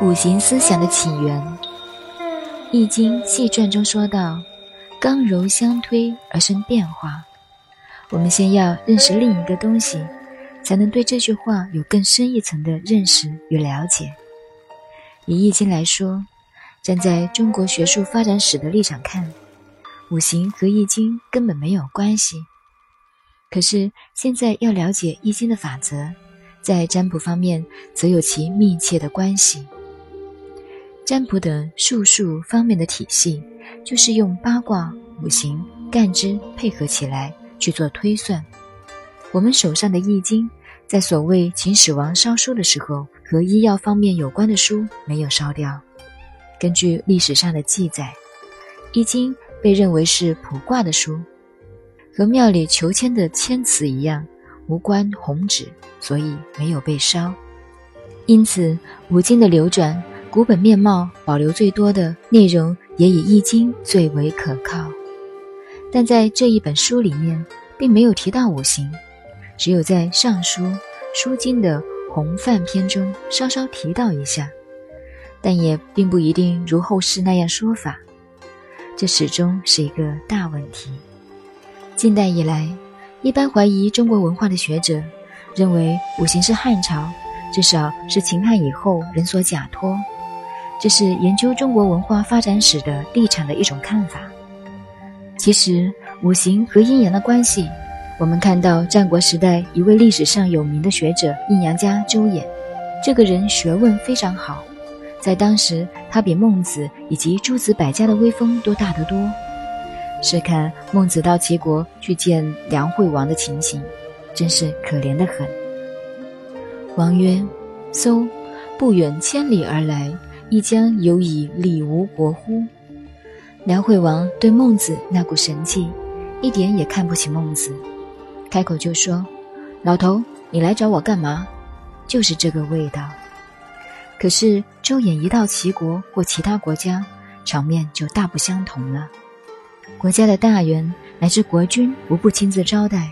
五行思想的起源，《易经细传》中说道：“刚柔相推而生变化。”我们先要认识另一个东西，才能对这句话有更深一层的认识与了解。以《易经》来说，站在中国学术发展史的立场看，五行和《易经》根本没有关系。可是现在要了解《易经》的法则，在占卜方面则有其密切的关系。占卜的术数方面的体系，就是用八卦、五行、干支配合起来去做推算。我们手上的《易经》，在所谓秦始皇烧书的时候，和医药方面有关的书没有烧掉。根据历史上的记载，《易经》被认为是卜卦的书，和庙里求签的签词一样，无关红纸，所以没有被烧。因此，五经的流转。古本面貌保留最多的内容，也以《易经》最为可靠。但在这一本书里面，并没有提到五行，只有在《尚书》《书经》的洪范篇中稍稍提到一下，但也并不一定如后世那样说法。这始终是一个大问题。近代以来，一般怀疑中国文化的学者认为五行是汉朝，至少是秦汉以后人所假托。这是研究中国文化发展史的立场的一种看法。其实，五行和阴阳的关系，我们看到战国时代一位历史上有名的学者阴阳家周衍，这个人学问非常好，在当时他比孟子以及诸子百家的威风都大得多。试看孟子到齐国去见梁惠王的情形，真是可怜的很。王曰：“搜，不远千里而来。”亦将有以礼无国乎？梁惠王对孟子那股神气，一点也看不起孟子，开口就说：“老头，你来找我干嘛？”就是这个味道。可是周衍一到齐国或其他国家，场面就大不相同了。国家的大员乃至国君无不亲自招待，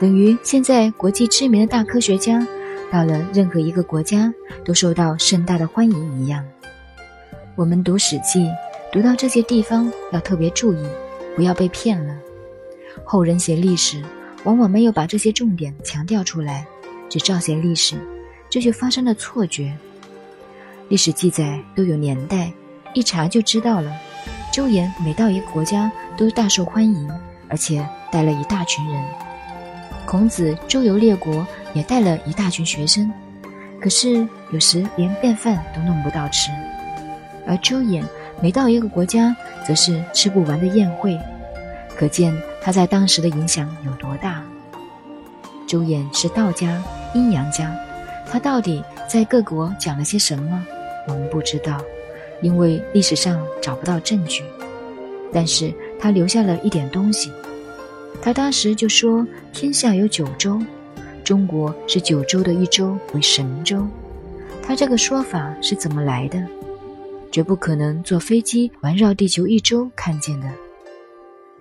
等于现在国际知名的大科学家到了任何一个国家都受到盛大的欢迎一样。我们读《史记》，读到这些地方要特别注意，不要被骗了。后人写历史，往往没有把这些重点强调出来，只照写历史，这就发生了错觉。历史记载都有年代，一查就知道了。周衍每到一个国家都大受欢迎，而且带了一大群人。孔子周游列国也带了一大群学生，可是有时连便饭都弄不到吃。而周衍每到一个国家，则是吃不完的宴会，可见他在当时的影响有多大。周衍是道家、阴阳家，他到底在各国讲了些什么，我们不知道，因为历史上找不到证据。但是他留下了一点东西，他当时就说：天下有九州，中国是九州的一州，为神州。他这个说法是怎么来的？绝不可能坐飞机环绕地球一周看见的。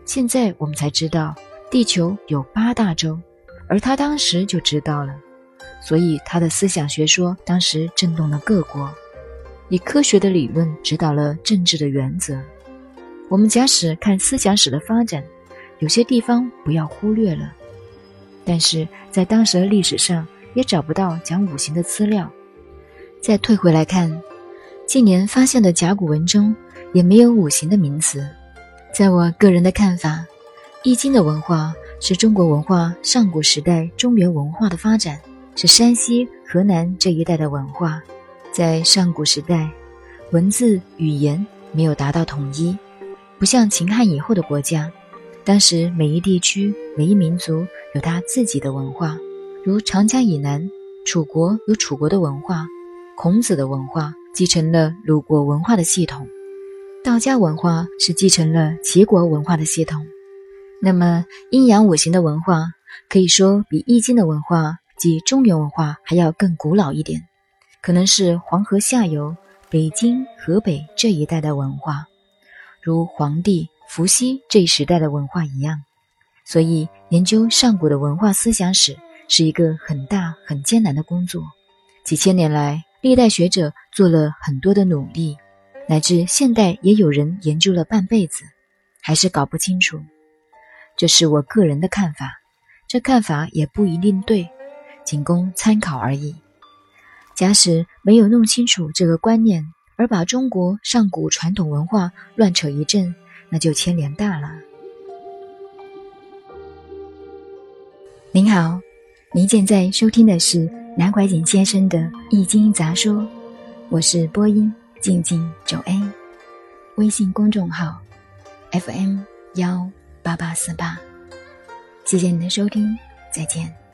现在我们才知道，地球有八大洲，而他当时就知道了，所以他的思想学说当时震动了各国，以科学的理论指导了政治的原则。我们假使看思想史的发展，有些地方不要忽略了，但是在当时的历史上也找不到讲五行的资料。再退回来看。近年发现的甲骨文中也没有五行的名词。在我个人的看法，《易经》的文化是中国文化上古时代中原文化的发展，是山西、河南这一带的文化。在上古时代，文字语言没有达到统一，不像秦汉以后的国家，当时每一地区、每一民族有他自己的文化。如长江以南，楚国有楚国的文化，孔子的文化。继承了鲁国文化的系统，道家文化是继承了齐国文化的系统。那么阴阳五行的文化，可以说比易经的文化及中原文化还要更古老一点，可能是黄河下游、北京、河北这一带的文化，如黄帝、伏羲这一时代的文化一样。所以研究上古的文化思想史是一个很大很艰难的工作。几千年来，历代学者做了很多的努力，乃至现代也有人研究了半辈子，还是搞不清楚。这是我个人的看法，这看法也不一定对，仅供参考而已。假使没有弄清楚这个观念，而把中国上古传统文化乱扯一阵，那就牵连大了。您好，您现在收听的是南怀瑾先生的《易经杂说》，我是播音静静九 A，微信公众号 FM 幺八八四八，谢谢您的收听，再见。